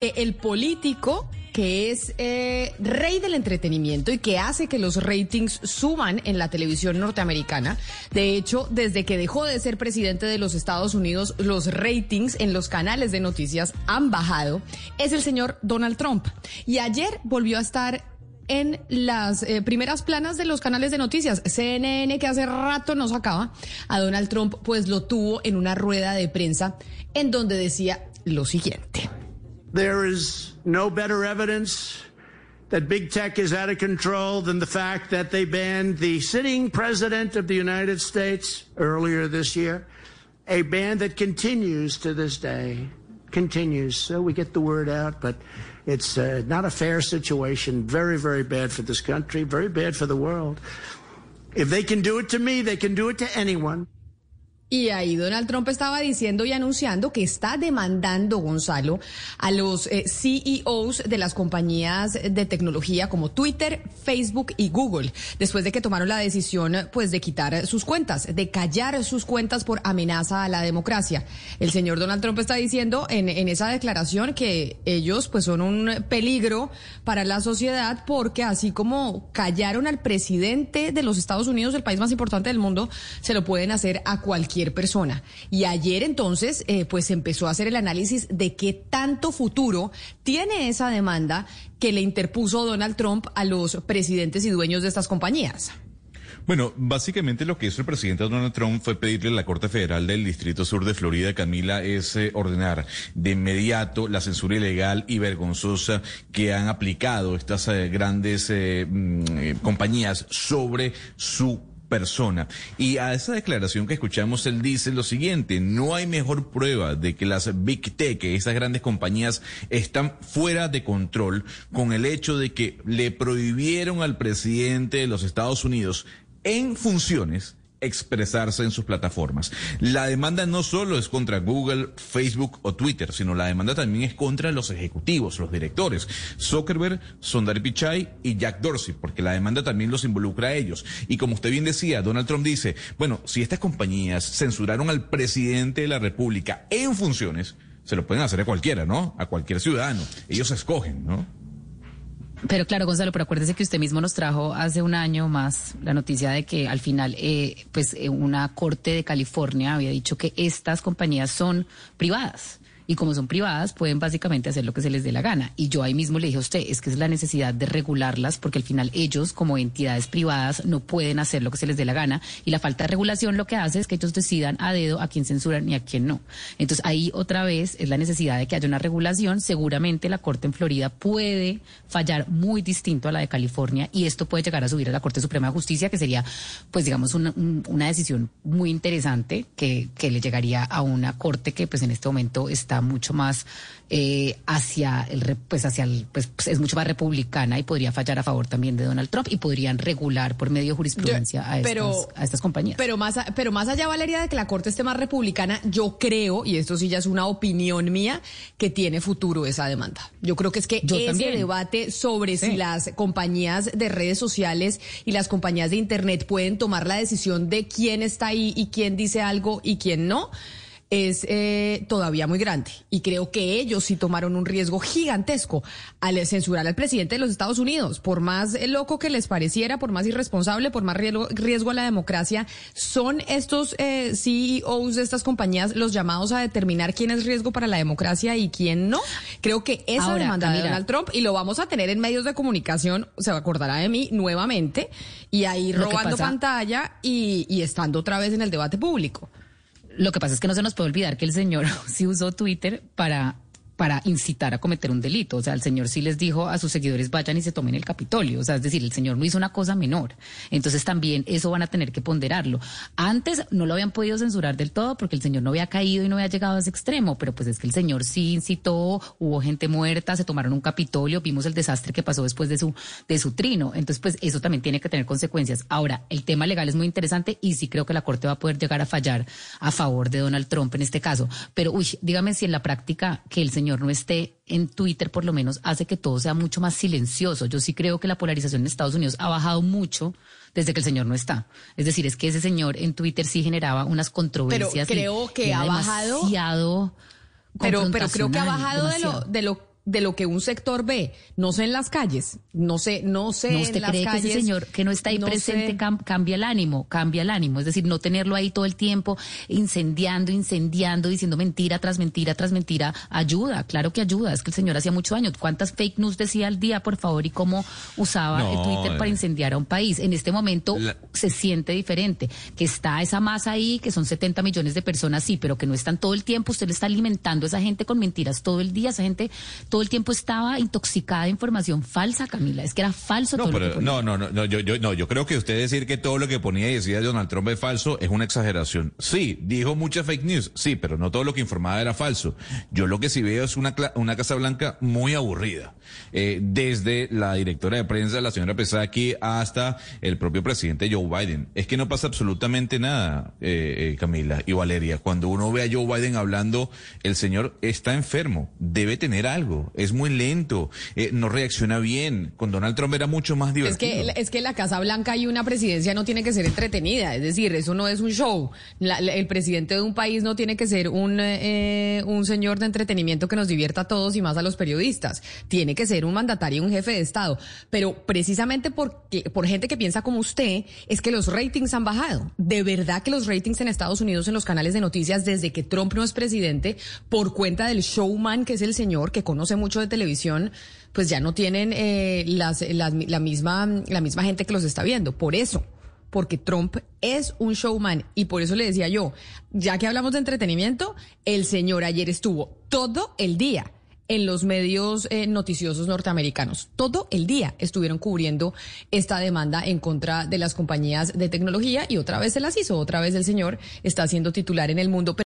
El político que es eh, rey del entretenimiento y que hace que los ratings suban en la televisión norteamericana. De hecho, desde que dejó de ser presidente de los Estados Unidos, los ratings en los canales de noticias han bajado. Es el señor Donald Trump. Y ayer volvió a estar en las eh, primeras planas de los canales de noticias. CNN, que hace rato no sacaba, a Donald Trump, pues lo tuvo en una rueda de prensa en donde decía lo siguiente. There is no better evidence that big tech is out of control than the fact that they banned the sitting president of the United States earlier this year, a ban that continues to this day. Continues. So we get the word out, but it's uh, not a fair situation. Very, very bad for this country, very bad for the world. If they can do it to me, they can do it to anyone. Y ahí Donald Trump estaba diciendo y anunciando que está demandando, Gonzalo, a los eh, CEOs de las compañías de tecnología como Twitter, Facebook y Google, después de que tomaron la decisión pues de quitar sus cuentas, de callar sus cuentas por amenaza a la democracia. El señor Donald Trump está diciendo en, en esa declaración que ellos pues son un peligro para la sociedad porque así como callaron al presidente de los Estados Unidos, el país más importante del mundo, se lo pueden hacer a cualquier persona. Y ayer entonces, eh, pues empezó a hacer el análisis de qué tanto futuro tiene esa demanda que le interpuso Donald Trump a los presidentes y dueños de estas compañías. Bueno, básicamente lo que hizo el presidente Donald Trump fue pedirle a la Corte Federal del Distrito Sur de Florida, Camila, es eh, ordenar de inmediato la censura ilegal y vergonzosa que han aplicado estas eh, grandes mm, compañías sobre su persona. Y a esa declaración que escuchamos, él dice lo siguiente, no hay mejor prueba de que las Big Tech, esas grandes compañías, están fuera de control con el hecho de que le prohibieron al presidente de los Estados Unidos en funciones expresarse en sus plataformas. La demanda no solo es contra Google, Facebook o Twitter, sino la demanda también es contra los ejecutivos, los directores, Zuckerberg, Sundar Pichai y Jack Dorsey, porque la demanda también los involucra a ellos. Y como usted bien decía, Donald Trump dice, bueno, si estas compañías censuraron al presidente de la República en funciones, se lo pueden hacer a cualquiera, ¿no? A cualquier ciudadano. Ellos escogen, ¿no? Pero claro, Gonzalo, pero acuérdese que usted mismo nos trajo hace un año más la noticia de que al final, eh, pues, eh, una corte de California había dicho que estas compañías son privadas y como son privadas pueden básicamente hacer lo que se les dé la gana. Y yo ahí mismo le dije a usted, es que es la necesidad de regularlas porque al final ellos como entidades privadas no pueden hacer lo que se les dé la gana y la falta de regulación lo que hace es que ellos decidan a dedo a quién censuran y a quién no. Entonces ahí otra vez es la necesidad de que haya una regulación. Seguramente la Corte en Florida puede fallar muy distinto a la de California y esto puede llegar a subir a la Corte Suprema de Justicia que sería pues digamos una, una decisión muy interesante que, que le llegaría a una Corte que pues en este momento está mucho más eh, hacia el pues hacia el pues, pues, es mucho más republicana y podría fallar a favor también de Donald Trump y podrían regular por medio de jurisprudencia a, estas, a estas compañías. Pero más pero más allá Valeria de que la corte esté más republicana, yo creo y esto sí ya es una opinión mía que tiene futuro esa demanda. Yo creo que es que ese debate sobre si las compañías de redes sociales y las compañías de internet pueden tomar la decisión de quién está ahí y quién dice algo y quién no es eh, todavía muy grande. Y creo que ellos sí tomaron un riesgo gigantesco al censurar al presidente de los Estados Unidos. Por más loco que les pareciera, por más irresponsable, por más riesgo, a la democracia, son estos eh, CEOs de estas compañías los llamados a determinar quién es riesgo para la democracia y quién no. Creo que esa demanda de Donald Trump, y lo vamos a tener en medios de comunicación, se acordará de mí nuevamente, y ahí robando pantalla y, y estando otra vez en el debate público. Lo que pasa es que no se nos puede olvidar que el señor sí usó Twitter para para incitar a cometer un delito. O sea, el señor sí les dijo a sus seguidores vayan y se tomen el Capitolio. O sea, es decir, el señor no hizo una cosa menor. Entonces también eso van a tener que ponderarlo. Antes no lo habían podido censurar del todo porque el señor no había caído y no había llegado a ese extremo, pero pues es que el señor sí incitó, hubo gente muerta, se tomaron un Capitolio, vimos el desastre que pasó después de su, de su trino. Entonces, pues eso también tiene que tener consecuencias. Ahora, el tema legal es muy interesante y sí creo que la Corte va a poder llegar a fallar a favor de Donald Trump en este caso. Pero, uy, dígame si en la práctica que el señor no esté en Twitter, por lo menos hace que todo sea mucho más silencioso. Yo sí creo que la polarización en Estados Unidos ha bajado mucho desde que el señor no está. Es decir, es que ese señor en Twitter sí generaba unas controversias. Pero creo que ha bajado. Pero, pero creo que ha bajado de lo, de lo de lo que un sector ve, no sé en las calles, no sé, no sé ¿No usted cree que ese señor que no está ahí presente cambia el ánimo, cambia el ánimo, es decir, no tenerlo ahí todo el tiempo incendiando, incendiando, diciendo mentira tras mentira tras mentira, ayuda, claro que ayuda, es que el señor hacía mucho daño. ¿Cuántas fake news decía al día, por favor, y cómo usaba el Twitter para eh. incendiar a un país? En este momento se siente diferente, que está esa masa ahí, que son 70 millones de personas, sí, pero que no están todo el tiempo, usted le está alimentando a esa gente con mentiras todo el día, esa gente todo el tiempo estaba intoxicada de información falsa, Camila, es que era falso no, todo lo No, no, no, yo, yo, no, yo creo que usted decir que todo lo que ponía y decía Donald Trump es falso es una exageración. Sí, dijo mucha fake news, sí, pero no todo lo que informaba era falso. Yo lo que sí veo es una, una Casa Blanca muy aburrida. Eh, desde la directora de prensa, la señora Pesaki, hasta el propio presidente Joe Biden. Es que no pasa absolutamente nada, eh, eh, Camila y Valeria. Cuando uno ve a Joe Biden hablando, el señor está enfermo, debe tener algo, es muy lento, no reacciona bien. Con Donald Trump era mucho más divertido. Es que, es que la Casa Blanca y una presidencia no tiene que ser entretenida, es decir, eso no es un show. el presidente de un país no tiene que ser un, un señor de entretenimiento que nos divierta a todos y más a los periodistas. Tiene que ser un mandatario, un jefe de Estado. Pero precisamente porque, por gente que piensa como usted, es que los ratings han bajado. De verdad que los ratings en Estados Unidos en los canales de noticias desde que Trump no es presidente, por cuenta del showman que es el señor, que conoce mucho de televisión, pues ya no tienen eh, las, la, misma, la misma gente que los está viendo. Por eso porque Trump es un showman y por eso le decía yo, ya que hablamos de entretenimiento, el señor ayer estuvo todo el día en los medios eh, noticiosos norteamericanos. Todo el día estuvieron cubriendo esta demanda en contra de las compañías de tecnología y otra vez se las hizo, otra vez el señor está siendo titular en el mundo.